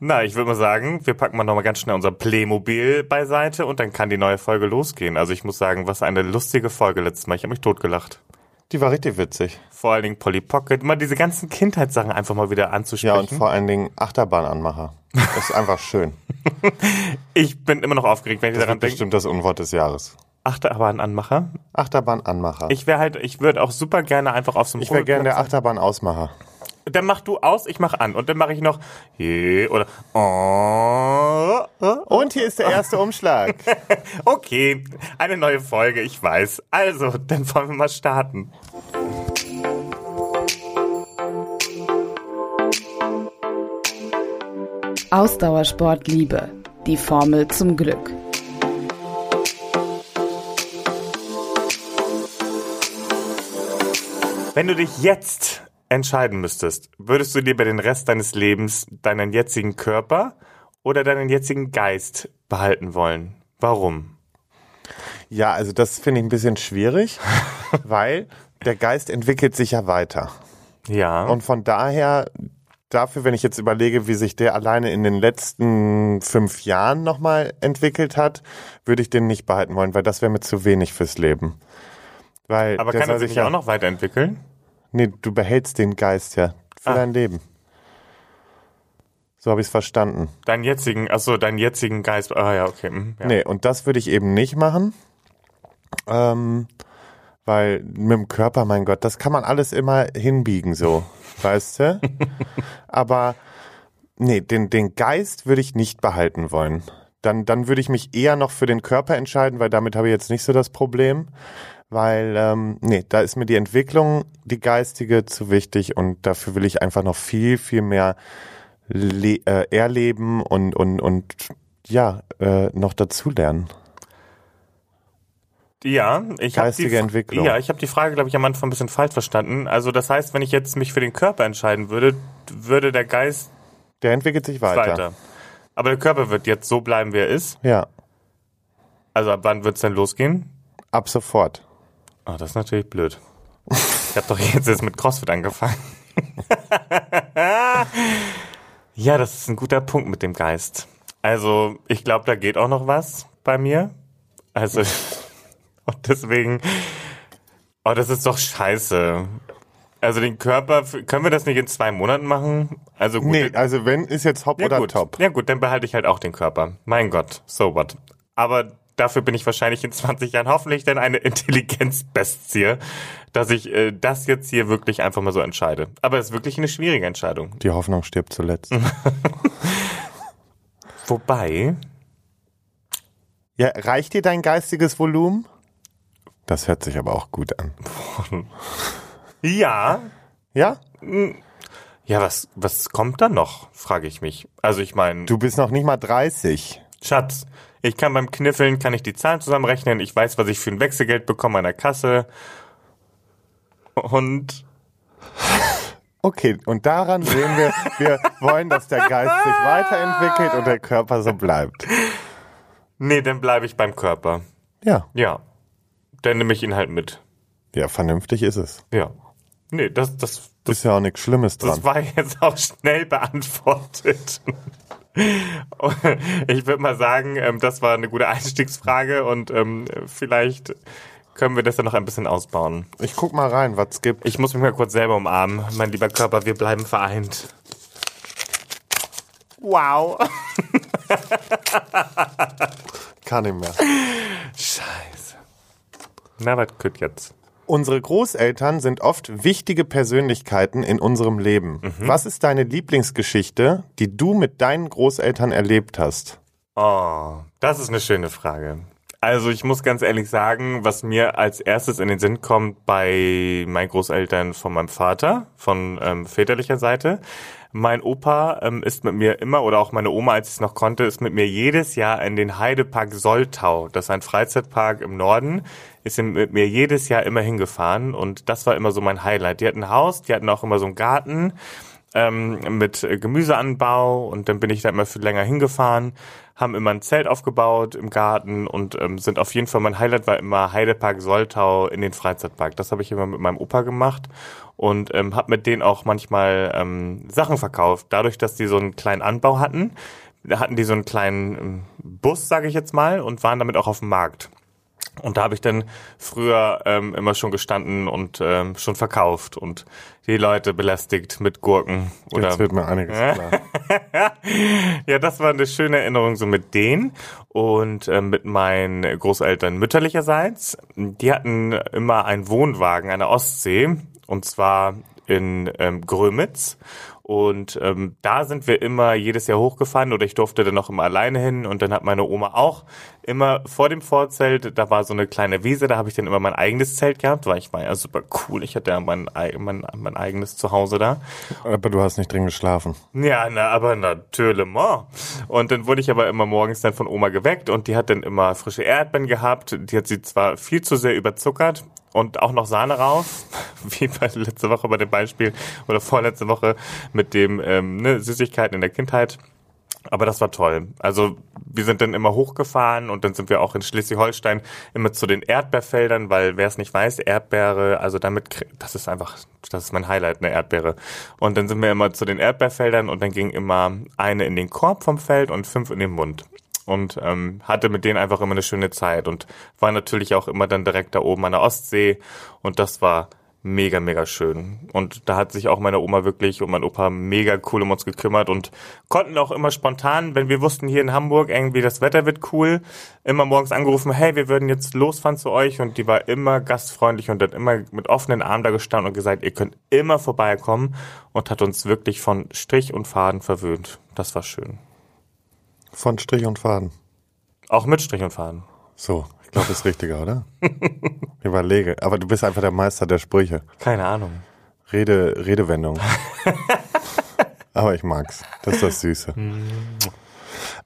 Na, ich würde mal sagen, wir packen mal nochmal ganz schnell unser Playmobil beiseite und dann kann die neue Folge losgehen. Also ich muss sagen, was eine lustige Folge letztes Mal. Ich habe mich totgelacht. Die war richtig witzig. Vor allen Dingen Polly Pocket, mal diese ganzen Kindheitssachen einfach mal wieder anzusprechen. Ja, und vor allen Dingen Achterbahnanmacher. Das ist einfach schön. ich bin immer noch aufgeregt, wenn ich Das daran denke. bestimmt das Unwort des Jahres. Achterbahnanmacher. Achterbahnanmacher. Ich wäre halt, ich würde auch super gerne einfach auf so einem Ich wäre gerne der Ruheplatz- Dann mach du aus, ich mach an. Und dann mache ich noch je oder oh, oh. Und hier ist der erste Umschlag. Okay, eine neue Folge, ich weiß. Also, dann wollen wir mal starten. Ausdauersport Liebe. Die Formel zum Glück. Wenn du dich jetzt entscheiden müsstest, würdest du lieber den Rest deines Lebens deinen jetzigen Körper oder deinen jetzigen Geist behalten wollen? Warum? Ja, also das finde ich ein bisschen schwierig, weil der Geist entwickelt sich ja weiter. Ja. Und von daher, dafür, wenn ich jetzt überlege, wie sich der alleine in den letzten fünf Jahren nochmal entwickelt hat, würde ich den nicht behalten wollen, weil das wäre mir zu wenig fürs Leben. Weil aber kann er sich ja, auch noch weiterentwickeln? Nee, du behältst den Geist ja für Ah. dein Leben. So habe ich es verstanden. Deinen jetzigen, achso, deinen jetzigen Geist. Ah ja, okay. mhm, Ja. Nee, und das würde ich eben nicht machen. Ähm, weil mit dem Körper, mein Gott, das kann man alles immer hinbiegen, so, weißt du? Aber nee, den, den Geist würde ich nicht behalten wollen. Dann, dann würde ich mich eher noch für den Körper entscheiden, weil damit habe ich jetzt nicht so das Problem. Weil, ähm, nee, da ist mir die Entwicklung, die geistige, zu wichtig und dafür will ich einfach noch viel, viel mehr äh, erleben und, und, und ja, äh, noch dazulernen. Ja, ich habe die, Entwicklung. Ja, ich habe die Frage, glaube ich, am Anfang ein bisschen falsch verstanden. Also das heißt, wenn ich jetzt mich für den Körper entscheiden würde, würde der Geist Der entwickelt sich weiter. weiter. Aber der Körper wird jetzt so bleiben, wie er ist. Ja, Also ab wann wird's denn losgehen? ab sofort. Ah, das ist natürlich blöd. Ich habe doch jetzt erst mit CrossFit angefangen. ja, das ist ein guter Punkt mit dem Geist. Also, ich glaube, da geht auch noch was bei mir. Also, und deswegen, oh, das ist doch scheiße. Also den Körper, können wir das nicht in zwei Monaten machen? Also gut, Nee, also wenn, ist jetzt Hop ja, oder gut. Top. Ja gut, dann behalte ich halt auch den Körper. Mein Gott, so what. Aber dafür bin ich wahrscheinlich in 20 Jahren hoffentlich dann eine Intelligenzbestie, dass ich äh, das jetzt hier wirklich einfach mal so entscheide. Aber es ist wirklich eine schwierige Entscheidung. Die Hoffnung stirbt zuletzt. Wobei, ja, reicht dir dein geistiges Volumen? Das hört sich aber auch gut an. ja, Ja? ja, was, was kommt da noch, frage ich mich. Also ich meine, Du bist noch nicht mal 30. Schatz, ich kann beim Kniffeln, kann ich die Zahlen zusammenrechnen, ich weiß, was ich für ein Wechselgeld bekomme an der Kasse. Und Okay, und daran sehen wir, wir wollen, dass der Geist sich weiterentwickelt und der Körper so bleibt. nee, dann bleibe ich beim Körper. Ja, Ja. Dann nehme ich ihn halt mit. ja, vernünftig ist es. Ja. Nee, das, das, das, Ist ja auch nichts Schlimmes dran. das war jetzt auch schnell beantwortet. Ich würde mal sagen, ähm, das war eine gute Einstiegsfrage und ähm, vielleicht können wir das dann noch ein bisschen ausbauen. Ich guck mal rein, was gibt. Ich muss mich mal kurz selber umarmen. Mein lieber Körper, wir bleiben vereint. Wow. Kann nicht mehr. Scheiße. Na, was könnt jetzt? Unsere Großeltern sind oft wichtige Persönlichkeiten in unserem Leben. Was ist deine Lieblingsgeschichte, die du mit deinen Großeltern erlebt hast? Oh, das ist eine schöne Frage. Also ich muss ganz ehrlich sagen, was mir als erstes in den Sinn kommt bei meinen Großeltern von meinem Vater, von ähm, väterlicher Seite. Mein Opa ähm, ist mit mir immer, oder auch meine Oma, als ich es noch konnte, ist mit mir jedes Jahr in den Heidepark Soltau, das ist ein Freizeitpark im Norden, ist mit mir jedes Jahr immer hingefahren und das war immer so mein Highlight. Die hatten ein Haus, die hatten auch immer so einen Garten ähm, mit Gemüseanbau und dann bin ich da immer viel länger hingefahren, haben immer ein Zelt aufgebaut im Garten und ähm, sind auf jeden Fall, mein Highlight war immer Heidepark Soltau in den Freizeitpark. Das habe ich immer mit meinem Opa gemacht und ähm, habe mit denen auch manchmal ähm, Sachen verkauft. Dadurch, dass die so einen kleinen Anbau hatten, hatten die so einen kleinen ähm, Bus, sage ich jetzt mal, und waren damit auch auf dem Markt. Und da habe ich dann früher ähm, immer schon gestanden und ähm, schon verkauft und die Leute belästigt mit Gurken. Oder Jetzt wird mir einiges klar. ja, das war eine schöne Erinnerung so mit denen und ähm, mit meinen Großeltern mütterlicherseits. Die hatten immer einen Wohnwagen an der Ostsee und zwar in ähm, Grömitz. Und ähm, da sind wir immer jedes Jahr hochgefahren oder ich durfte dann noch immer alleine hin und dann hat meine Oma auch immer vor dem Vorzelt, da war so eine kleine Wiese, da habe ich dann immer mein eigenes Zelt gehabt, weil ich war ja super cool, ich hatte ja mein, ei- mein, mein eigenes Zuhause da. Aber du hast nicht drin geschlafen. Ja, na, aber natürlich. Und dann wurde ich aber immer morgens dann von Oma geweckt und die hat dann immer frische Erdbeeren gehabt. Die hat sie zwar viel zu sehr überzuckert und auch noch Sahne raus, wie bei letzte Woche bei dem Beispiel oder vorletzte Woche mit dem ähm, ne, Süßigkeiten in der Kindheit. Aber das war toll. Also wir sind dann immer hochgefahren und dann sind wir auch in Schleswig-Holstein immer zu den Erdbeerfeldern, weil wer es nicht weiß, Erdbeere, also damit, das ist einfach, das ist mein Highlight, eine Erdbeere. Und dann sind wir immer zu den Erdbeerfeldern und dann ging immer eine in den Korb vom Feld und fünf in den Mund. Und ähm, hatte mit denen einfach immer eine schöne Zeit und war natürlich auch immer dann direkt da oben an der Ostsee und das war mega, mega schön. Und da hat sich auch meine Oma wirklich und mein Opa mega cool um uns gekümmert und konnten auch immer spontan, wenn wir wussten, hier in Hamburg irgendwie das Wetter wird cool, immer morgens angerufen, hey, wir würden jetzt losfahren zu euch und die war immer gastfreundlich und hat immer mit offenen Armen da gestanden und gesagt, ihr könnt immer vorbeikommen und hat uns wirklich von Strich und Faden verwöhnt. Das war schön. Von Strich und Faden. Auch mit Strich und Faden. So, ich glaube, das ist richtiger, oder? Überlege. Aber du bist einfach der Meister der Sprüche. Keine Ahnung. Rede, Redewendung. Aber ich mag's. Das ist das Süße.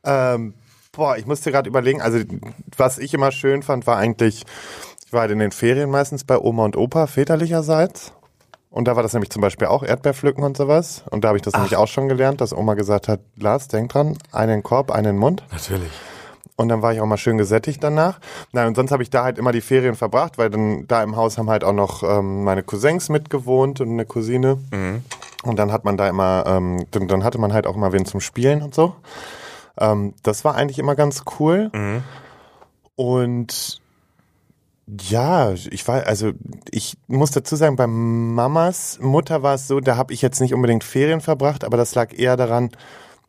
ähm, boah, ich musste gerade überlegen, also was ich immer schön fand, war eigentlich, ich war halt in den Ferien meistens bei Oma und Opa väterlicherseits. Und da war das nämlich zum Beispiel auch Erdbeerpflücken und sowas. Und da habe ich das nämlich auch schon gelernt, dass Oma gesagt hat, Lars, denk dran, einen Korb, einen Mund. Natürlich. Und dann war ich auch mal schön gesättigt danach. Nein, und sonst habe ich da halt immer die Ferien verbracht, weil dann da im Haus haben halt auch noch ähm, meine Cousins mitgewohnt und eine Cousine. Und dann hat man da immer, ähm, dann, dann hatte man halt auch mal wen zum Spielen und so. Ähm, das war eigentlich immer ganz cool. Und ja, ich war, also ich muss dazu sagen, bei Mamas Mutter war es so, da habe ich jetzt nicht unbedingt Ferien verbracht, aber das lag eher daran,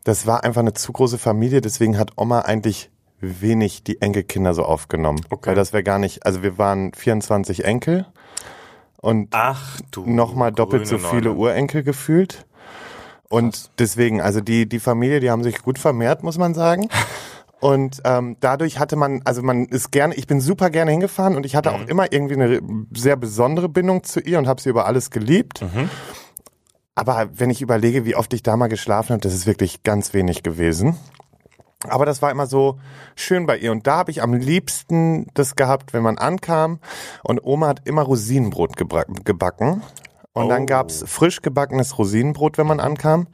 das war einfach eine zu große Familie, deswegen hat Oma eigentlich wenig die Enkelkinder so aufgenommen. Okay. Weil das wäre gar nicht, also wir waren 24 Enkel und Ach du. nochmal doppelt so viele Neune. Urenkel gefühlt. Und deswegen, also die, die Familie, die haben sich gut vermehrt, muss man sagen. Und ähm, dadurch hatte man, also man ist gerne, ich bin super gerne hingefahren und ich hatte auch immer irgendwie eine sehr besondere Bindung zu ihr und habe sie über alles geliebt. Aber wenn ich überlege, wie oft ich da mal geschlafen habe, das ist wirklich ganz wenig gewesen. Aber das war immer so schön bei ihr. Und da habe ich am liebsten das gehabt, wenn man ankam. Und Oma hat immer Rosinenbrot gebacken. Und dann Oh. gab's frisch gebackenes Rosinenbrot, wenn man ankam.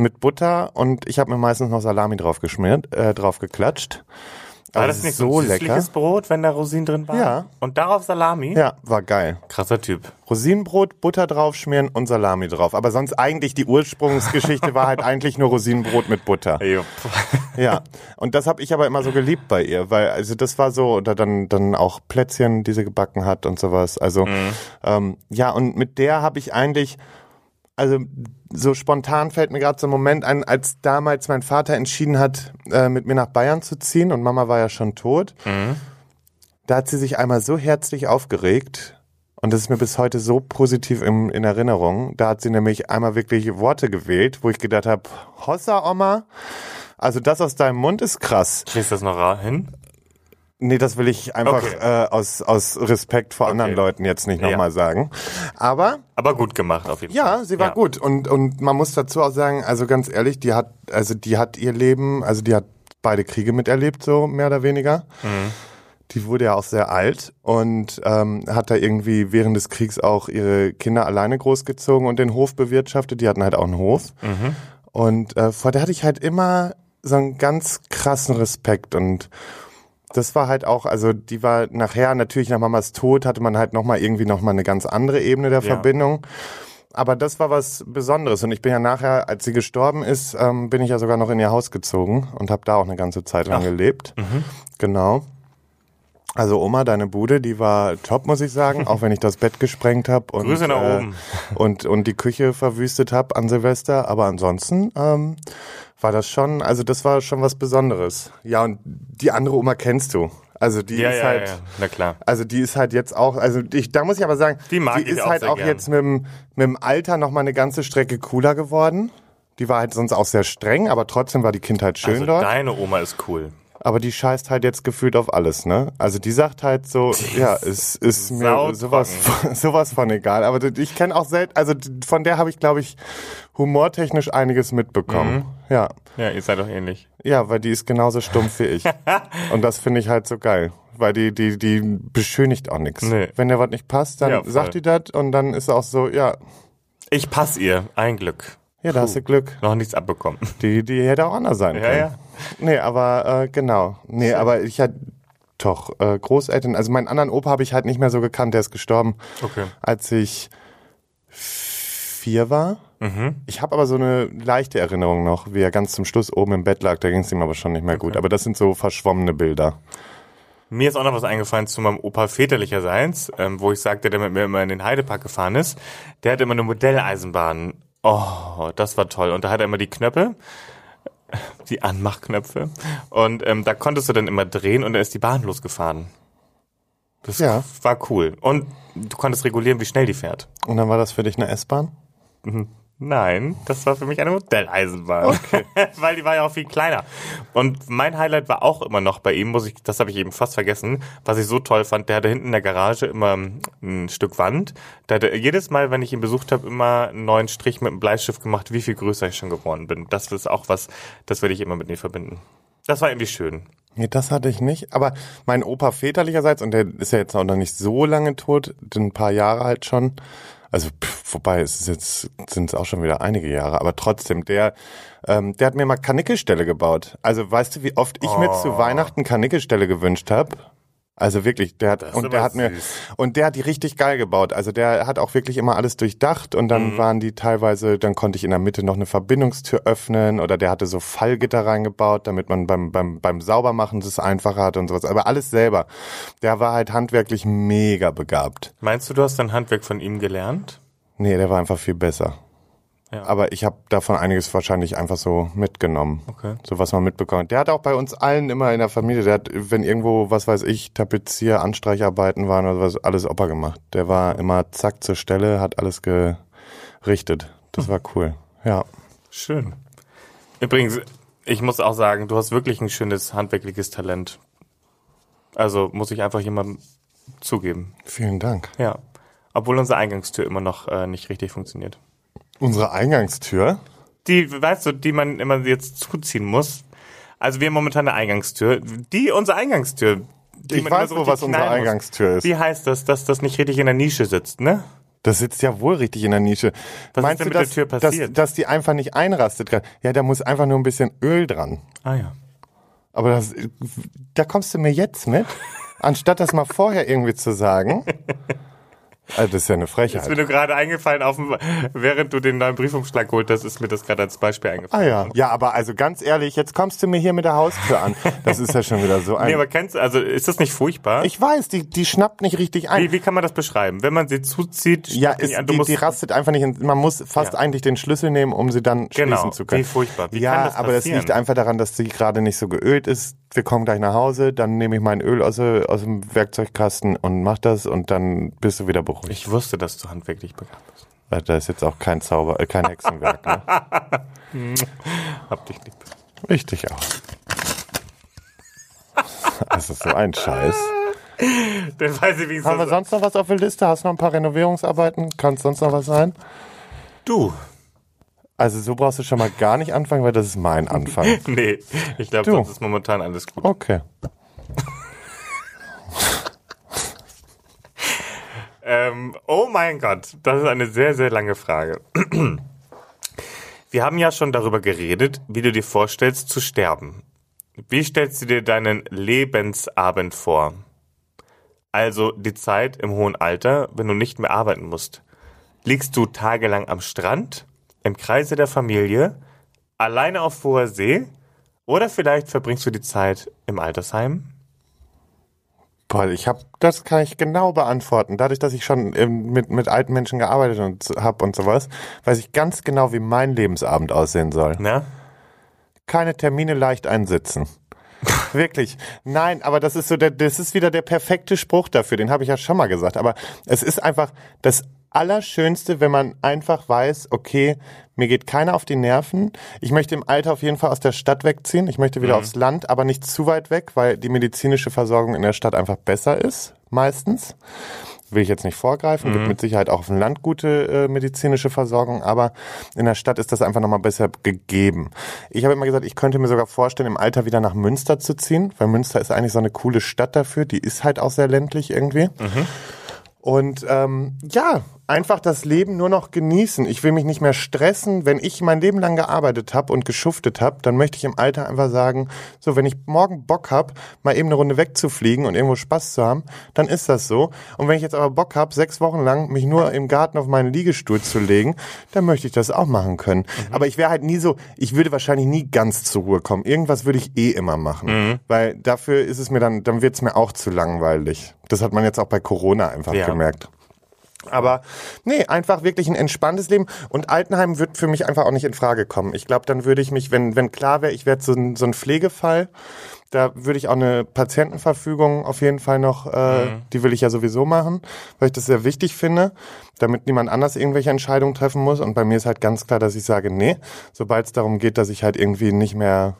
Mit Butter. Und ich habe mir meistens noch Salami drauf geschmiert, äh, drauf geklatscht. War Also das nicht so so ein lecker? Brot, wenn da Rosinen drin waren? Ja. Und darauf Salami? Ja, war geil. Krasser Typ. Rosinenbrot, Butter draufschmieren und Salami drauf. Aber sonst eigentlich die Ursprungsgeschichte war halt eigentlich nur Rosinenbrot mit Butter. Jupp. Ja, und das habe ich aber immer so geliebt bei ihr, weil also das war so, oder dann dann auch Plätzchen, die sie gebacken hat und sowas. Also ähm, ja, und mit der habe ich eigentlich, also so spontan fällt mir gerade so ein Moment ein, als damals mein Vater entschieden hat, äh, mit mir nach Bayern zu ziehen und Mama war ja schon tot. Da hat sie sich einmal so herzlich aufgeregt. Und das ist mir bis heute so positiv im, in Erinnerung. Da hat sie nämlich einmal wirklich Worte gewählt, wo ich gedacht habe, Hossa Oma, also das aus deinem Mund ist krass. Kriegst du das noch hin? Nee, das will ich einfach Okay. äh, aus, aus Respekt vor anderen Okay. Leuten jetzt nicht Ja. nochmal sagen. Aber Aber gut gemacht auf jeden Fall. ja, sie war Ja. gut. Und, und man muss dazu auch sagen, also ganz ehrlich, die hat, also die hat ihr Leben, also die hat beide Kriege miterlebt, so mehr oder weniger. die wurde ja auch sehr alt und ähm, hat da irgendwie während des Kriegs auch ihre Kinder alleine großgezogen und den Hof bewirtschaftet. Die hatten halt auch einen Hof. Und äh, vor der hatte ich halt immer so einen ganz krassen Respekt und das war halt auch, also die war nachher natürlich nach Mamas Tod hatte man halt nochmal irgendwie nochmal eine ganz andere Ebene der Ja. Verbindung. Aber das war was Besonderes und ich bin ja nachher, als sie gestorben ist, ähm, bin ich ja sogar noch in ihr Haus gezogen und habe da auch eine ganze Zeit lang gelebt. Genau. Also Oma, deine Bude, die war top, muss ich sagen, auch wenn ich das Bett gesprengt habe und, Grüße nach äh, oben. und und die Küche verwüstet habe an Silvester. Aber ansonsten ähm, war das schon, also das war schon was Besonderes. Ja und die andere Oma kennst du. Also die Ja, ist ja, halt, ja, na klar. also die ist halt jetzt auch, also ich, da muss ich aber sagen, Die mag ich ist auch halt auch gern. jetzt mit dem, mit dem Alter noch mal eine ganze Strecke cooler geworden. Die war halt sonst auch sehr streng, aber trotzdem war die Kindheit schön Also dort. deine Oma ist cool. Aber die scheißt halt jetzt gefühlt auf alles, ne? Also die sagt halt so, ja, es ist mir sautrocken. sowas, von- sowas von egal. Aber ich kenne auch selten, also von der habe ich, glaube ich, humortechnisch einiges mitbekommen. Mhm. Ja. Ja, ihr seid doch ähnlich. Ja, weil die ist genauso stumpf wie ich. Und das finde ich halt so geil. Weil die, die, die beschönigt auch nichts. Nee. Wenn der was nicht passt, dann Ja, sagt die das und dann ist auch so, ja, Ich pass ihr. Ein Glück. Ja, da hast du Glück. Noch nichts abbekommen. Die, die hätte auch anders sein Ja, können. ja. Nee, aber äh, genau. Nee, aber ich hatte doch äh, Großeltern, also meinen anderen Opa habe ich halt nicht mehr so gekannt, der ist gestorben, Okay. als ich vier war. Mhm. Ich habe aber so eine leichte Erinnerung noch, wie er ganz zum Schluss oben im Bett lag, da ging es ihm aber schon nicht mehr gut. Aber das sind so verschwommene Bilder. Mir ist auch noch was eingefallen zu meinem Opa väterlicherseits, ähm, wo ich sagte, der mit mir immer in den Heidepark gefahren ist. Der hatte immer eine Modelleisenbahn. Oh, das war toll. Und da hat er immer die Knöpfe, die Anmachknöpfe. Und ähm, da konntest du dann immer drehen und dann ist die Bahn losgefahren. Das Ja. war cool. Und du konntest regulieren, wie schnell die fährt. Und dann war das für dich eine S-Bahn? Nein, das war für mich eine Modelleisenbahn. Weil die war ja auch viel kleiner. Und mein Highlight war auch immer noch bei ihm, muss ich, das habe ich eben fast vergessen, was ich so toll fand, der hatte hinten in der Garage immer ein Stück Wand. Da hat er jedes Mal, wenn ich ihn besucht habe, immer einen neuen Strich mit einem Bleistift gemacht, wie viel größer ich schon geworden bin. Das ist auch was, das werde ich immer mit ihm verbinden. Das war irgendwie schön. Nee, das hatte ich nicht. Aber mein Opa väterlicherseits, und der ist ja jetzt auch noch nicht so lange tot, ein paar Jahre halt schon. Also, pff, wobei, es ist jetzt, sind es auch schon wieder einige Jahre, aber trotzdem, der, ähm, der hat mir mal Karnickelställe gebaut. Also, weißt du, wie oft ich mir zu Weihnachten Karnickelställe gewünscht habe? Also wirklich, der hat und der hat mir und der hat die richtig geil gebaut. Also der hat auch wirklich immer alles durchdacht und Mhm. dann waren die teilweise, dann konnte ich in der Mitte noch eine Verbindungstür öffnen oder der hatte so Fallgitter reingebaut, damit man beim beim beim Saubermachen das einfacher hat und sowas. Aber alles selber. Der war halt handwerklich mega begabt. Meinst du, du hast dein Handwerk von ihm gelernt? Nee, der war einfach viel besser. Ja. Aber ich habe davon einiges wahrscheinlich einfach so mitgenommen. Okay. So was man mitbekommen. hat. Der hat auch bei uns allen immer in der Familie, der hat, wenn irgendwo, was weiß ich, Tapezier, Anstreicharbeiten waren oder was, alles Opa gemacht. Der war immer zack zur Stelle, hat alles gerichtet. Das war cool. Ja. Schön. Übrigens, ich muss auch sagen, du hast wirklich ein schönes handwerkliches Talent. Also muss ich einfach jemandem zugeben. Vielen Dank. Ja. Obwohl unsere Eingangstür immer noch äh, nicht richtig funktioniert. Unsere Eingangstür. Die, weißt du, die man immer jetzt zuziehen muss. Also wir haben momentan eine Eingangstür. Die, unsere Eingangstür. Die Ich weiß so richtig was unsere muss. Eingangstür ist. Wie heißt das, dass das nicht richtig in der Nische sitzt, ne? Das sitzt ja wohl richtig in der Nische. Was Meinst ist denn du, mit der dass, Tür passiert? Dass, dass die einfach nicht einrastet? Ja, da muss einfach nur ein bisschen Öl dran. Ah ja. Aber das, da kommst du mir jetzt mit, anstatt das mal vorher irgendwie zu sagen. Also das ist ja eine Ist mir Frechheit. nur gerade eingefallen, auf dem, während du den neuen Briefumschlag geholt hast, ist mir das gerade als Beispiel Ah eingefallen. ja. Ja, aber also ganz ehrlich, jetzt kommst du mir hier mit der Haustür an. Das ist ja schon wieder so Nee, ein. aber kennst du, also ist das nicht furchtbar? Ich weiß, die, die schnappt nicht richtig ein. wie, wie kann man das beschreiben? Wenn man sie zuzieht, Ja, ist, an, du die, musst, die rastet einfach nicht. In, man muss fast Ja. eigentlich den Schlüssel nehmen, um sie dann Genau, schließen zu können. wie furchtbar. Wie ja, das aber das liegt einfach daran, dass sie gerade nicht so geölt ist. Wir kommen gleich nach Hause, dann nehme ich mein Öl aus, aus dem Werkzeugkasten und mach das und dann bist du wieder beruhigt. Ich wusste, dass du handwerklich begabt bist. Da ist jetzt auch kein Zauber, äh, kein Hexenwerk. Ne? Hab dich lieb. Ich dich auch. Das ist so ein Scheiß. Dann weiß ich, wie es Haben wir sonst noch was auf der Liste? Hast du noch ein paar Renovierungsarbeiten? Kann es sonst noch was sein? Du. Also so brauchst du schon mal gar nicht anfangen, weil das ist mein Anfang. Nee, ich glaube, Du. sonst ist momentan alles gut. Okay. Ähm, oh mein Gott, das ist eine sehr, sehr lange Frage. Wir haben ja schon darüber geredet, wie du dir vorstellst zu sterben. Wie stellst du dir deinen Lebensabend vor? Also die Zeit im hohen Alter, wenn du nicht mehr arbeiten musst. Liegst du tagelang am Strand, im Kreise der Familie, alleine auf hoher See oder vielleicht verbringst du die Zeit im Altersheim? Boah, ich habe, das kann ich genau beantworten. Dadurch, dass ich schon ähm, mit, mit alten Menschen gearbeitet und habe und sowas, weiß ich ganz genau, wie mein Lebensabend aussehen soll. Na? Keine Termine leicht einsitzen. Wirklich. Nein, aber das ist so der, das ist wieder der perfekte Spruch dafür. Den habe ich ja schon mal gesagt. Aber es ist einfach das Allerschönste, wenn man einfach weiß, okay, mir geht keiner auf die Nerven. Ich möchte im Alter auf jeden Fall aus der Stadt wegziehen. Ich möchte wieder aufs Land, aber nicht zu weit weg, weil die medizinische Versorgung in der Stadt einfach besser ist, meistens. Will ich jetzt nicht vorgreifen, gibt mit Sicherheit auch auf dem Land gute äh, medizinische Versorgung, aber in der Stadt ist das einfach nochmal besser gegeben. Ich habe immer gesagt, ich könnte mir sogar vorstellen, im Alter wieder nach Münster zu ziehen, weil Münster ist eigentlich so eine coole Stadt dafür, die ist halt auch sehr ländlich irgendwie. Und ähm, ja, einfach das Leben nur noch genießen. Ich will mich nicht mehr stressen. Wenn ich mein Leben lang gearbeitet habe und geschuftet habe, dann möchte ich im Alter einfach sagen, so, wenn ich morgen Bock habe, mal eben eine Runde wegzufliegen und irgendwo Spaß zu haben, dann ist das so. Und wenn ich jetzt aber Bock habe, sechs Wochen lang mich nur im Garten auf meinen Liegestuhl zu legen, dann möchte ich das auch machen können. Aber ich wäre halt nie so, ich würde wahrscheinlich nie ganz zur Ruhe kommen. Irgendwas würde ich eh immer machen. Weil dafür ist es mir dann, dann wird es mir auch zu langweilig. Das hat man jetzt auch bei Corona einfach Ja. gemerkt. Aber nee, einfach wirklich ein entspanntes Leben. Und Altenheim wird für mich einfach auch nicht in Frage kommen. Ich glaube, dann würde ich mich, wenn, wenn klar wäre, ich werde so ein, so ein Pflegefall, da würde ich auch eine Patientenverfügung auf jeden Fall noch, äh, die will ich ja sowieso machen, weil ich das sehr wichtig finde, damit niemand anders irgendwelche Entscheidungen treffen muss. Und bei mir ist halt ganz klar, dass ich sage, nee, sobald es darum geht, dass ich halt irgendwie nicht mehr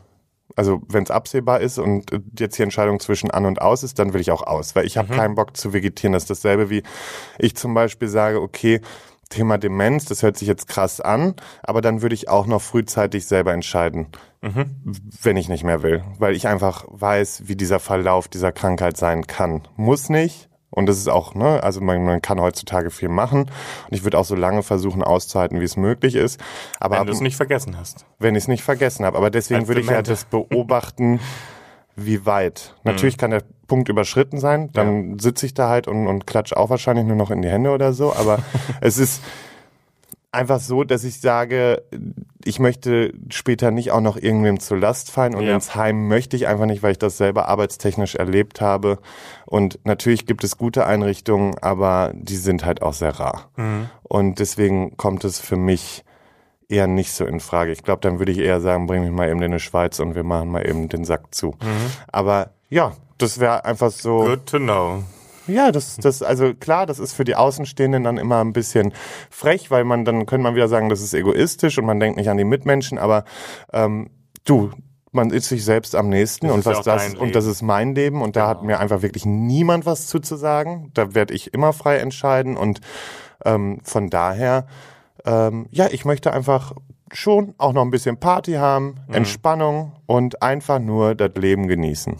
also wenn es absehbar ist und äh, jetzt die Entscheidung zwischen an und aus ist, dann will ich auch aus, weil ich habe keinen Bock zu vegetieren. Das ist dasselbe wie ich zum Beispiel sage, okay, Thema Demenz, das hört sich jetzt krass an, aber dann würde ich auch noch frühzeitig selber entscheiden, wenn ich nicht mehr will, weil ich einfach weiß, wie dieser Verlauf dieser Krankheit sein kann. Muss nicht. Und das ist auch, ne, also man, man kann heutzutage viel machen. Und ich würde auch so lange versuchen auszuhalten, wie es möglich ist. Aber Wenn du es nicht vergessen hast. wenn ich es nicht vergessen habe. Aber deswegen Als würde ich ja das beobachten, wie weit. Natürlich kann der Punkt überschritten sein, dann sitze ich da halt und, und klatsche auch wahrscheinlich nur noch in die Hände oder so. Aber es ist einfach so, dass ich sage, ich möchte später nicht auch noch irgendwem zur Last fallen und Ja. ins Heim möchte ich einfach nicht, weil ich das selber arbeitstechnisch erlebt habe. Und natürlich gibt es gute Einrichtungen, aber die sind halt auch sehr rar. Und deswegen kommt es für mich eher nicht so in Frage. Ich glaube, dann würde ich eher sagen, bring mich mal eben in die Schweiz und wir machen mal eben den Sack zu. Aber ja, das wäre einfach so. Good to know. Ja, das, das, also klar, das ist für die Außenstehenden dann immer ein bisschen frech, weil man dann könnte man wieder sagen, das ist egoistisch und man denkt nicht an die Mitmenschen, aber ähm, du, man ist sich selbst am nächsten Das und ja was auch das und das ist mein Leben und da hat mir einfach wirklich niemand was zuzusagen. Da werde ich immer frei entscheiden und ähm, von daher, ähm, ja, ich möchte einfach schon auch noch ein bisschen Party haben, Mhm. Entspannung und einfach nur das Leben genießen.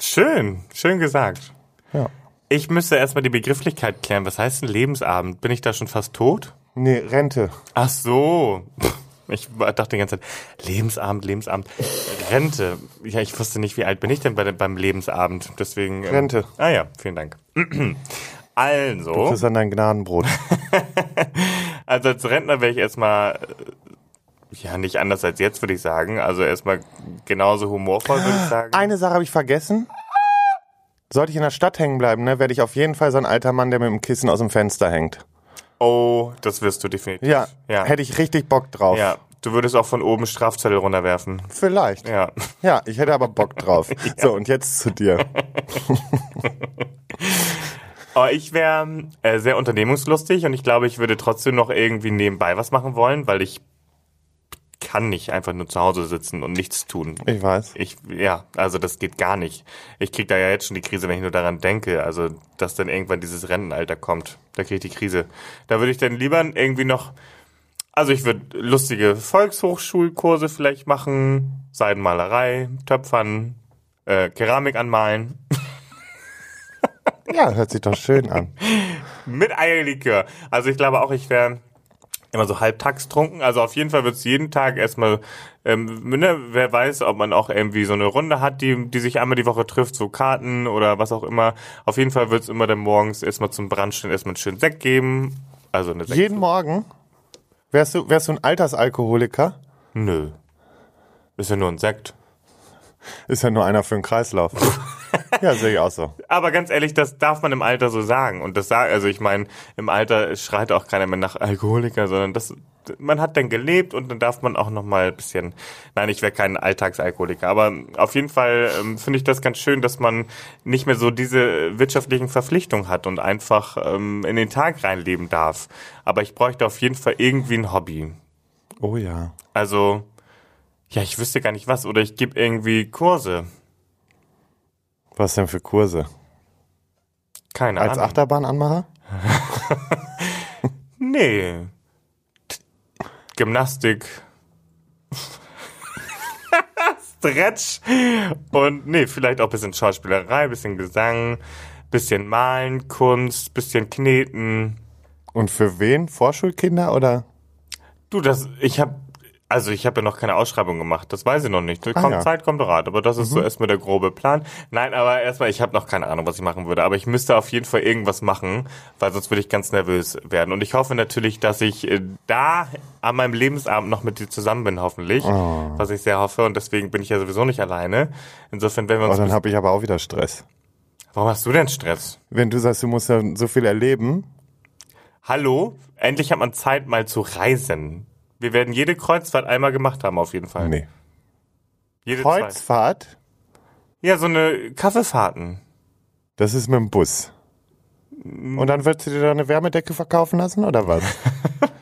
Schön, schön gesagt. Ja. Ich müsste erstmal die Begrifflichkeit klären. Was heißt ein Lebensabend? Bin ich da schon fast tot? Nee, Rente. Ach so. Ich dachte die ganze Zeit, Lebensabend, Lebensabend, Rente. Ja, ich wusste nicht, wie alt bin ich denn bei, beim Lebensabend. Deswegen. ähm, Rente. Ah ja, vielen Dank. Also, Das ist an dein Gnadenbrot. also als Rentner wäre ich erstmal, äh, ja, nicht anders als jetzt, würde ich sagen. Also erstmal genauso humorvoll, würde ich sagen. Eine Sache habe ich vergessen. Sollte ich in der Stadt hängen bleiben, ne, werde ich auf jeden Fall so ein alter Mann, der mit dem Kissen aus dem Fenster hängt. Oh, das wirst du definitiv. Ja, ja. hätte ich richtig Bock drauf. Ja, du würdest auch von oben Strafzettel runterwerfen. Vielleicht. Ja. Ja. ich hätte aber Bock drauf. So, und jetzt zu dir. Aber ich wäre äh, sehr unternehmungslustig und ich glaube, ich würde trotzdem noch irgendwie nebenbei was machen wollen, weil ich kann nicht einfach nur zu Hause sitzen und nichts tun. Ich weiß. Ich, ja, also das geht gar nicht. Ich krieg da ja jetzt schon die Krise, wenn ich nur daran denke, also dass dann irgendwann dieses Rentenalter kommt. Da krieg ich die Krise. Da würde ich dann lieber irgendwie noch, also ich würde lustige Volkshochschulkurse vielleicht machen, Seidenmalerei, Töpfern, äh, Keramik anmalen. Ja, hört sich doch schön an. Mit Eierlikör. Also ich glaube auch, ich wäre immer so halbtags trunken. Also auf jeden Fall wird es jeden Tag erstmal, ähm, ne, wer weiß, ob man auch irgendwie so eine Runde hat, die, die sich einmal die Woche trifft, so Karten oder was auch immer. Auf jeden Fall wird es immer dann morgens erstmal zum Brandstehen erstmal einen schönen Sekt geben. Also eine Sekt. Jeden Morgen? Wärst du, wärst du ein Altersalkoholiker? Nö. Ist ja nur ein Sekt. Ist ja nur einer für den Kreislauf. ja, sehe ich auch so. Aber ganz ehrlich, das darf man im Alter so sagen. Und das sagt, also ich meine, im Alter schreit auch keiner mehr nach Alkoholiker, sondern das, man hat dann gelebt und dann darf man auch noch mal ein bisschen, nein, ich wäre kein Alltagsalkoholiker, aber auf jeden Fall ähm, finde ich das ganz schön, dass man nicht mehr so diese wirtschaftlichen Verpflichtungen hat und einfach ähm, in den Tag reinleben darf. Aber ich bräuchte auf jeden Fall irgendwie ein Hobby. Oh ja. Also, ja, ich wüsste gar nicht was. Oder ich gebe irgendwie Kurse. Was denn für Kurse? Keine Als Ahnung. Achterbahnanmacher? Nee. Gymnastik. Stretch. Und nee, vielleicht auch bisschen Schauspielerei, bisschen Gesang, bisschen Malen, Kunst, bisschen Kneten. Und für wen? Vorschulkinder oder? Du, das, ich habe also ich habe ja noch keine Ausschreibung gemacht, das weiß ich noch nicht. Kommt ja. Zeit, kommt Rat, aber das ist so erstmal der grobe Plan. Nein, aber erstmal, ich habe noch keine Ahnung, was ich machen würde, aber ich müsste auf jeden Fall irgendwas machen, weil sonst würde ich ganz nervös werden. Und ich hoffe natürlich, dass ich äh, da an meinem Lebensabend noch mit dir zusammen bin, hoffentlich, was ich sehr hoffe. Und deswegen bin ich ja sowieso nicht alleine. Insofern, wenn wir Oh, uns... dann habe ich aber auch wieder Stress. Warum hast du denn Stress? Wenn du sagst, du musst ja so viel erleben, Hallo? Endlich hat man Zeit, mal zu reisen. Wir werden jede Kreuzfahrt einmal gemacht haben, auf jeden Fall. nee. Jede Zeit. Kreuzfahrt, Ja, so eine Kaffeefahrten. das ist mit dem Bus. Und dann willst du dir da eine Wärmedecke verkaufen lassen oder was?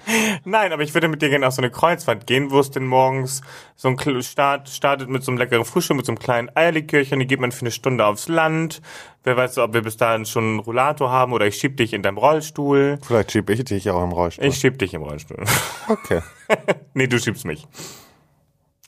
Nein, aber ich würde mit dir gerne auf so eine Kreuzfahrt gehen, wo es denn morgens so ein Start startet mit so einem leckeren Frühstück, mit so einem kleinen Eierlikörchen, die geht man für eine Stunde aufs Land. Wer weiß, ob wir bis dahin schon einen Rollator haben oder ich schieb dich in deinem Rollstuhl. Vielleicht schiebe ich dich auch im Rollstuhl. Ich schieb dich im Rollstuhl. Okay. nee, du schiebst mich.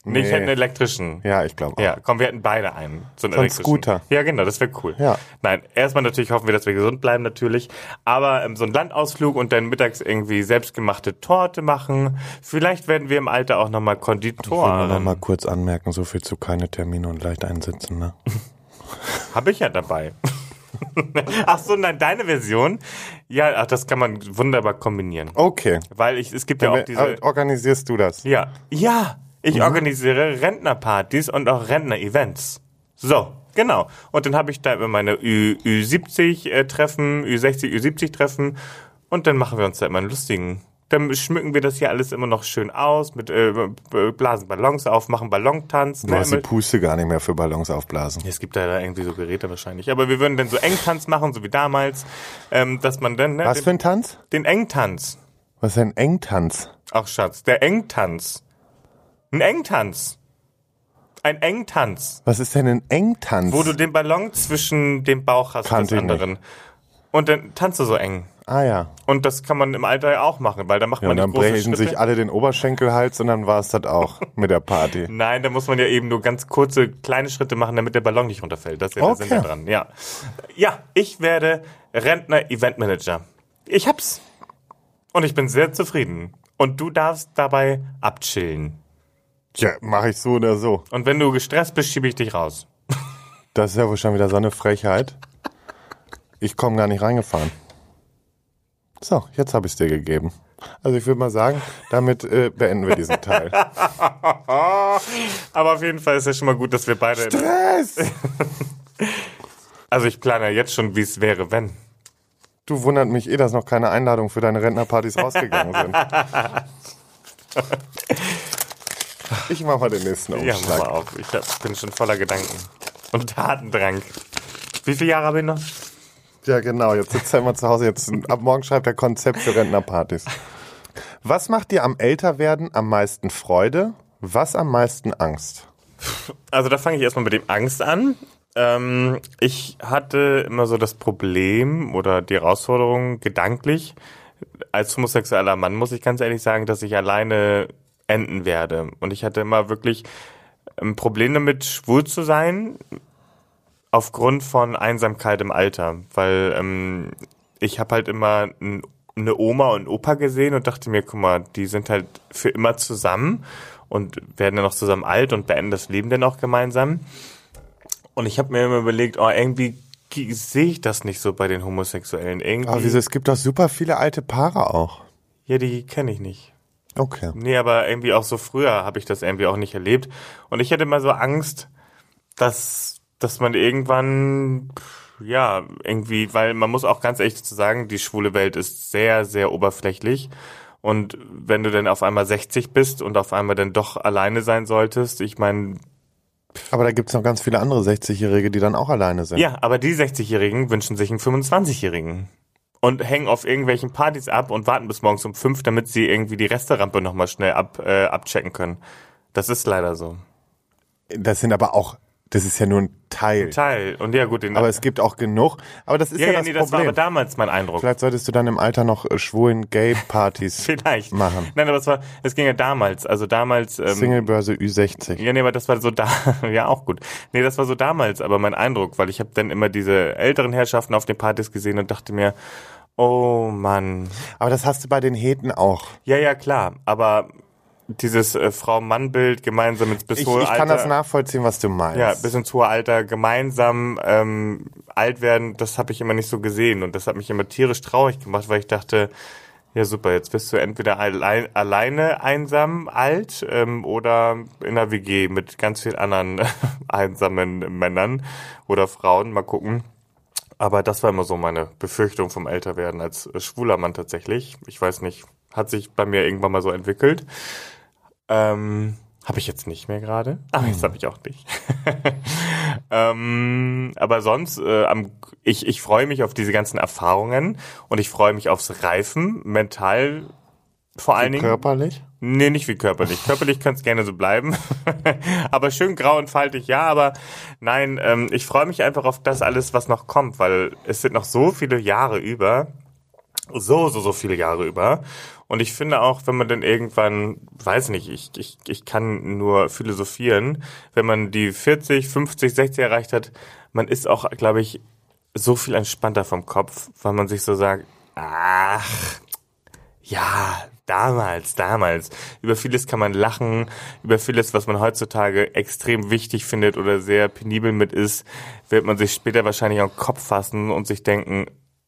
Nee, ich hätte einen elektrischen. Ja, ich glaube. Ja, komm, wir hätten beide einen. So einen So einen. Scooter. Ja, genau, das wäre cool. Ja. Nein, erstmal natürlich hoffen wir, dass wir gesund bleiben, natürlich. Aber ähm, so ein Landausflug und dann mittags irgendwie selbstgemachte Torte machen. Vielleicht werden wir im Alter auch nochmal Ich will nur Konditor. noch mal kurz anmerken, so viel zu keine Termine und leicht einsitzen, ne? Habe ich ja dabei. ach so, nein, deine Version. Ja, ach, das kann man wunderbar kombinieren. Okay. Weil ich, es gibt ja auch Dann, diese. organisierst du das? Ja, ja, ich organisiere Rentnerpartys und auch Rentner-Events. So, genau. Und dann habe ich da immer meine Ü, Ü70-Treffen, Ü60, Ü70-Treffen und dann machen wir uns da immer einen lustigen. Dann schmücken wir das hier alles immer noch schön aus, mit äh, blasen Ballons auf, machen Ballontanz. Du hast die Puste gar nicht mehr für Ballons aufblasen. Es gibt da, da irgendwie so Geräte wahrscheinlich. Aber wir würden dann so Engtanz machen, so wie damals, ähm, dass man dann ne, Was für den, ein Tanz? den Engtanz. Was ist ein Engtanz? Ach Schatz, der Engtanz. Ein Engtanz. Ein Engtanz. Was ist denn ein Engtanz? Wo du den Ballon zwischen dem Bauch hast Kannte des ich nicht. anderen. Und dann tanzt du so eng. ah ja. Und das kann man im Alter ja auch machen, weil da macht Ja, man und die dann brechen Schritte. sich alle den Oberschenkelhals und dann war es das auch mit der Party. Nein, da muss man ja eben nur ganz kurze, kleine Schritte machen, damit der Ballon nicht runterfällt. Das ist ja der Sinn Okay. da dran. Ja. ja, ich werde Rentner-Eventmanager. Ich hab's. Und ich bin sehr zufrieden. Und du darfst dabei abchillen. Tja, mache ich so oder so. Und wenn du gestresst bist, schiebe ich dich raus. Das ist ja wohl schon wieder so eine Frechheit. Ich komme gar nicht reingefahren. So, jetzt habe ich es dir gegeben. Also ich würde mal sagen, damit äh, beenden wir diesen Teil. Aber auf jeden Fall ist ja schon mal gut, dass wir beide. Stress! Also ich plane ja jetzt schon, wie es wäre, wenn. Du wundert mich eh, dass noch keine Einladungen für deine Rentnerpartys rausgegangen sind. Ich mache mal den nächsten Ja, mach Umschlag. mal auf. Ich hab, bin schon voller Gedanken. Und Tatendrang. Wie viele Jahre habe ich noch? Ja, genau. Jetzt sitzt er immer zu Hause. Jetzt ab morgen schreibt er Konzept für Rentnerpartys. Was macht dir am Älterwerden am meisten Freude? Was am meisten Angst? Also da fange ich erstmal mit dem Angst an. Ähm, ich hatte immer so das Problem oder die Herausforderung gedanklich, als homosexueller Mann muss ich ganz ehrlich sagen, dass ich alleine enden werde. Und ich hatte immer wirklich ein Problem damit, schwul zu sein, aufgrund von Einsamkeit im Alter. Weil ähm, ich habe halt immer ein, eine Oma und Opa gesehen und dachte mir, guck mal, die sind halt für immer zusammen und werden dann noch zusammen alt und beenden das Leben dann auch gemeinsam. Und ich habe mir immer überlegt, oh, irgendwie sehe ich das nicht so bei den Homosexuellen. Irgendwie, Aber wieso, es gibt doch super viele alte Paare auch. ja, die kenne ich nicht. Okay. Nee, aber irgendwie auch so früher habe ich das irgendwie auch nicht erlebt. Und ich hätte immer so Angst, dass, dass man irgendwann, ja, irgendwie, weil man muss auch ganz ehrlich zu sagen, die schwule Welt ist sehr, sehr oberflächlich. Und wenn du dann auf einmal 60 bist und auf einmal dann doch alleine sein solltest, ich meine, Aber da gibt's noch ganz viele andere 60-Jährige, die dann auch alleine sind. ja, aber die 60-Jährigen wünschen sich einen 25-Jährigen. Und hängen auf irgendwelchen Partys ab und warten bis morgens um fünf, damit sie irgendwie die Resterampe nochmal schnell ab, äh, abchecken können. Das ist leider so. Das sind aber auch, das ist ja nur ein Teil. Teil. Und ja, gut, den Aber es gibt auch genug. Aber das ist ja, ja, ja, das nee, das war Problem. aber damals mein Eindruck. Vielleicht solltest du dann im Alter noch äh, schwulen Gay-Partys Vielleicht. machen. Nein, aber es war, es ging ja damals. Also damals. Ähm, Singlebörse Ü60. ja, nee, aber das war so da, ja auch gut. Nee, das war so damals, aber mein Eindruck, weil ich habe dann immer diese älteren Herrschaften auf den Partys gesehen und dachte mir, oh Mann. Aber das hast du bei den Heten auch. Ja, ja, klar, aber dieses äh, Frau-Mann-Bild gemeinsam ins bis Ich, hohe ich kann Alter. das nachvollziehen, was du meinst. Ja, bis ins hohe Alter gemeinsam ähm, alt werden, das habe ich immer nicht so gesehen und das hat mich immer tierisch traurig gemacht, weil ich dachte, ja super, jetzt bist du entweder allein, alleine einsam alt ähm, oder in einer WG mit ganz vielen anderen einsamen Männern oder Frauen, mal gucken. Aber das war immer so meine Befürchtung vom Älterwerden als äh, schwuler Mann tatsächlich. Ich weiß nicht, hat sich bei mir irgendwann mal so entwickelt. Ähm, habe ich jetzt nicht mehr gerade. Aber jetzt habe ich auch nicht. ähm, aber sonst, äh, am, ich, ich freue mich auf diese ganzen Erfahrungen und ich freue mich aufs Reifen, mental vor allen Dingen. Körperlich? Nee, nicht wie körperlich. Körperlich kann es gerne so bleiben. aber schön grau und faltig, ja, aber nein, ähm, ich freue mich einfach auf das alles, was noch kommt, weil es sind noch so viele Jahre über. So, so, so viele Jahre über. Und ich finde auch, wenn man dann irgendwann, weiß nicht, ich, ich, ich kann nur philosophieren, wenn man die 40, 50, 60 erreicht hat, man ist auch, glaube ich, so viel entspannter vom Kopf, weil man sich so sagt, ach, ja, damals, damals. Über vieles kann man lachen, über vieles, was man heutzutage extrem wichtig findet oder sehr penibel mit ist, wird man sich später wahrscheinlich am Kopf fassen und sich denken,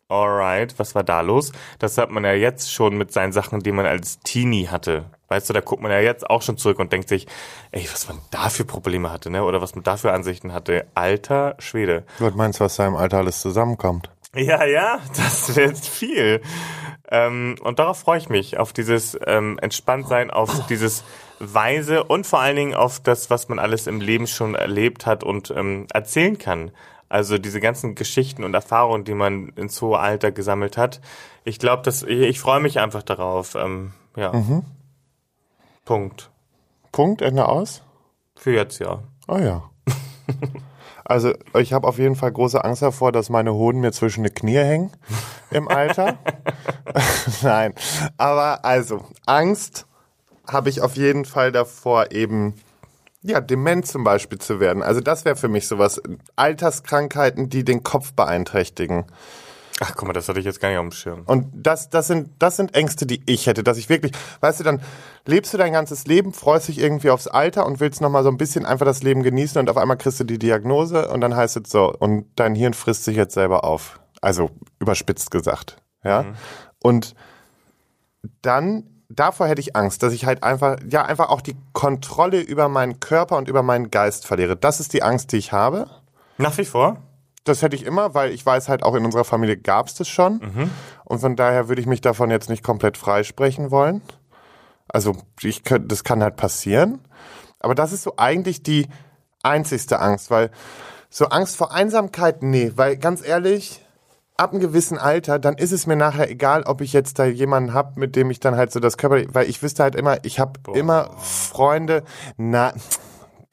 alright, was war da los? Das hat man ja jetzt schon mit seinen Sachen, die man als Teenie hatte. Weißt du, da guckt man ja jetzt auch schon zurück und denkt sich, ey, was man da für Probleme hatte, ne? Oder was man da für Ansichten hatte. Alter Schwede. Was meinst du, was da im Alter alles zusammenkommt? Ja, ja, das wird viel. Ähm, und darauf freue ich mich, auf dieses ähm, Entspanntsein, auf dieses Weise und vor allen Dingen auf das, was man alles im Leben schon erlebt hat und ähm, erzählen kann. Also diese ganzen Geschichten und Erfahrungen, die man ins hohe Alter gesammelt hat. Ich glaube, dass ich, ich freue mich einfach darauf. Ähm, ja. Punkt. Punkt, Ende aus? Für jetzt ja. Oh ja. Also ich habe auf jeden Fall große Angst davor, dass meine Hoden mir zwischen die Knie hängen im Alter. Nein, aber also Angst habe ich auf jeden Fall davor, eben ja dement zum Beispiel zu werden. Also das wäre für mich sowas. Alterskrankheiten, die den Kopf beeinträchtigen. Ach guck mal, das hatte ich jetzt gar nicht auf dem Schirm. Und das, das sind, das sind Ängste, die ich hätte, dass ich wirklich, weißt du, dann lebst du dein ganzes Leben, freust dich irgendwie aufs Alter und willst nochmal so ein bisschen einfach das Leben genießen und auf einmal kriegst du die Diagnose und dann heißt es so, und dein Hirn frisst sich jetzt selber auf. Also überspitzt gesagt, ja. Und dann, davor hätte ich Angst, dass ich halt einfach, ja, einfach auch die Kontrolle über meinen Körper und über meinen Geist verliere. Das ist die Angst, die ich habe. Nach wie vor? Das hätte ich immer, weil ich weiß halt, auch in unserer Familie gab es das schon. Und von daher würde ich mich davon jetzt nicht komplett freisprechen wollen. Also ich könnte, das kann halt passieren. Aber das ist so eigentlich die einzigste Angst, weil so Angst vor Einsamkeit, nee, weil ganz ehrlich, ab einem gewissen Alter, dann ist es mir nachher egal, ob ich jetzt da jemanden hab, mit dem ich dann halt so das Körper, weil ich wüsste halt immer, ich habe immer Freunde, na,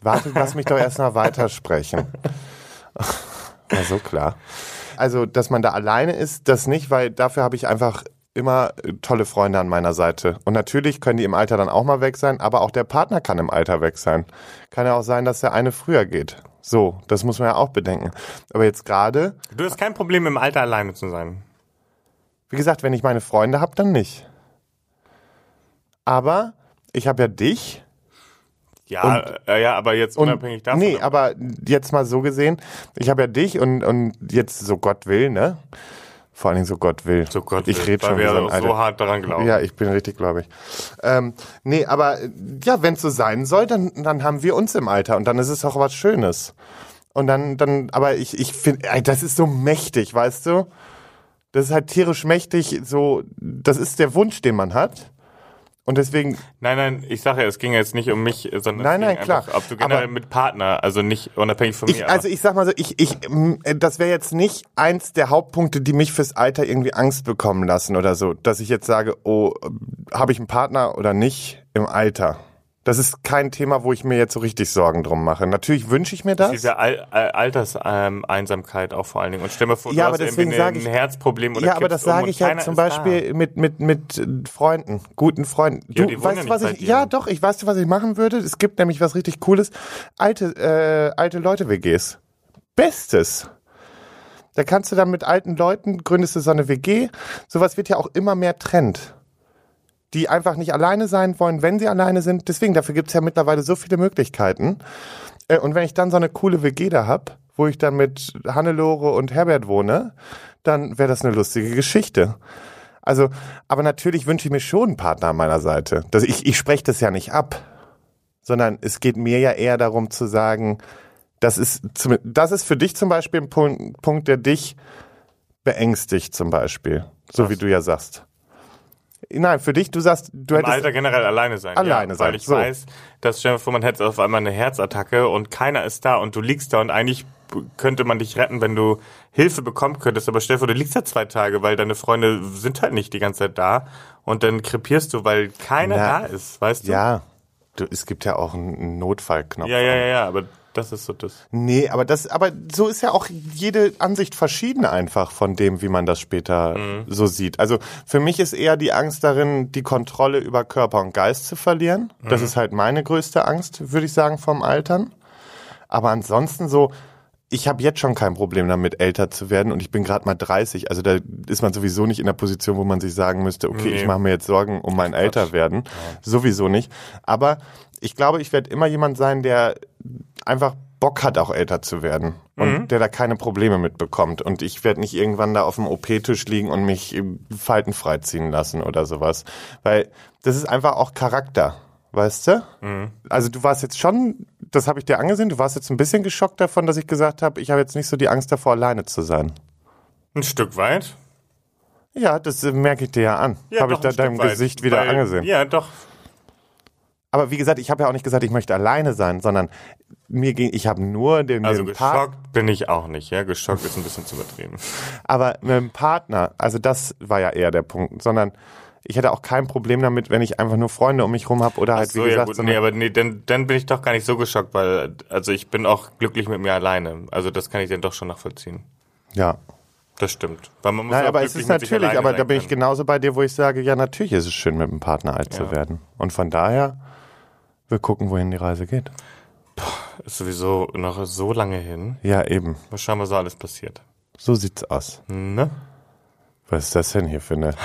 warte, lass mich doch erst mal weitersprechen. War so klar. Also, dass man da alleine ist, das nicht, weil dafür habe ich einfach immer äh, tolle Freunde an meiner Seite. Und natürlich können die im Alter dann auch mal weg sein, aber auch der Partner kann im Alter weg sein. Kann ja auch sein, dass der eine früher geht. So, das muss man ja auch bedenken. Aber jetzt gerade, Du hast kein Problem im Alter alleine zu sein. Wie gesagt, wenn ich meine Freunde habe, dann nicht. Aber ich habe ja dich Ja, äh, ja, aber jetzt und unabhängig davon. nee, aber jetzt mal so gesehen, ich habe ja dich und und jetzt so Gott will, ne? Vor allen Dingen so Gott will. so Gott, ich will, rede weil schon wir so alter. hart daran glauben. Ja, ich bin richtig, glaube ich. Ähm, nee, aber äh, ja, wenn es so sein soll, dann, dann haben wir uns im Alter und dann ist es auch was Schönes. Und dann, dann, aber ich, ich finde, das ist so mächtig, weißt du? Das ist halt tierisch mächtig, so, das ist der Wunsch, den man hat. Und deswegen, Nein, nein, ich sage ja, es ging jetzt nicht um mich, sondern Nein, nein, klar. einfach, ob du generell Aber- mit Partner, also nicht unabhängig von ich, mir. also ich sag mal so, ich, ich, mm, das wäre jetzt nicht eins der Hauptpunkte, die mich fürs Alter irgendwie Angst bekommen lassen oder so, dass ich jetzt sage, oh, habe ich einen Partner oder nicht im Alter. Das ist kein Thema, wo ich mir jetzt so richtig Sorgen drum mache. Natürlich wünsche ich mir das. diese Al Al Alterseinsamkeit auch vor allen Dingen. Und stell mal vor, Ja, du aber hast irgendwie ein ich- Herzproblem oder ja, aber das um sage und ich ja keiner zum da. Beispiel mit, mit, mit Freunden, guten Freunden. Ja, Du wohnen weißt ja du, was ich, ja doch, ich weiß, was ich machen würde. Es gibt nämlich was richtig Cooles. Alte, äh, alte Leute-WGs. Bestes. Da kannst du dann mit alten Leuten, gründest du so eine WG. Sowas wird ja auch immer mehr Trend. Die einfach nicht alleine sein wollen, wenn sie alleine sind. Deswegen, dafür gibt's ja mittlerweile so viele Möglichkeiten. Äh, Und wenn ich dann so eine coole WG da hab, wo ich dann mit Hannelore und Herbert wohne, dann wäre das eine lustige Geschichte. Also, aber natürlich wünsche ich mir schon einen Partner an meiner Seite. Das, ich ich spreche das ja nicht ab, sondern es geht mir ja eher darum zu sagen, das ist, das ist für dich zum Beispiel ein Punkt, Punkt der dich beängstigt zum Beispiel. So wie du ja sagst. Nein, für dich, du sagst, du Im hättest. Alter generell alleine sein. Alleine ja, sein, Weil ich so. weiß, dass stell dir vor, man hätte auf einmal eine Herzattacke und keiner ist da und du liegst da und eigentlich könnte man dich retten, wenn du Hilfe bekommen könntest. Aber stell dir vor, du liegst da zwei Tage, weil deine Freunde sind halt nicht die ganze Zeit da und dann krepierst du, weil keiner Na, da ist, weißt du? Ja, du, es gibt ja auch einen Notfallknopf. Ja, ja, ja, ja, aber das ist so das. Nee, aber das, aber so ist ja auch jede Ansicht verschieden einfach von dem, wie man das später so sieht. Also für mich ist eher die Angst darin, die Kontrolle über Körper und Geist zu verlieren. Das ist halt meine größte Angst, würde ich sagen, vom Altern. Aber ansonsten so, ich habe jetzt schon kein Problem damit, älter zu werden und ich bin gerade mal 30. Also da ist man sowieso nicht in der Position, wo man sich sagen müsste, okay, Nee. ich mache mir jetzt Sorgen um mein Älterwerden. Sowieso nicht. Aber ich glaube, ich werde immer jemand sein, der einfach Bock hat, auch älter zu werden und der da keine Probleme mitbekommt. Und ich werde nicht irgendwann da auf dem OP-Tisch liegen und mich äh, faltenfrei ziehen lassen oder sowas. Weil das ist einfach auch Charakter. Weißt du? Also du warst jetzt schon, das habe ich dir angesehen, du warst jetzt ein bisschen geschockt davon, dass ich gesagt habe, ich habe jetzt nicht so die Angst davor, alleine zu sein. Ein Stück weit. Ja, das äh, merke ich dir ja an. Ja, habe ich da deinem weit, Gesicht wieder weil- angesehen. Ja, doch. Aber wie gesagt, ich habe ja auch nicht gesagt, ich möchte alleine sein, sondern mir ging, ich habe nur den, Also den Part, geschockt bin ich auch nicht, ja. Geschockt ist ein bisschen zu übertrieben. aber mit dem Partner, also das war ja eher der Punkt, sondern ich hätte auch kein Problem damit, wenn ich einfach nur Freunde um mich rum habe oder halt, so, wie gesagt, ja, gut, so nee, aber nee, dann, dann bin ich doch gar nicht so geschockt, weil, also ich bin auch glücklich mit mir alleine. Also das kann ich dann doch schon nachvollziehen. ja. Das stimmt. Weil man muss Nein, aber es ist natürlich, aber da bin ich genauso bei dir, wo ich sage, ja, natürlich ist es schön, mit einem Partner alt zu Ja. werden. Und von daher, wir gucken, wohin die Reise geht. Ist sowieso noch so lange hin. Ja, eben. Mal schauen, was so alles passiert. So sieht's aus. Ne? Was ist das denn hier für eine?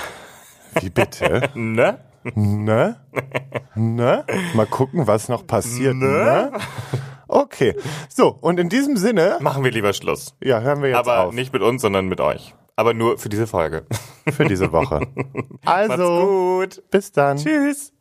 Wie bitte? Ne? ne? Ne? Mal gucken, was noch passiert. Ne? Okay. So, und in diesem Sinne, Machen wir lieber Schluss. ja, hören wir jetzt aber auf nicht mit uns, sondern mit euch. Aber nur für diese Folge. für diese Woche. Macht's Also, gut. bis dann. Tschüss.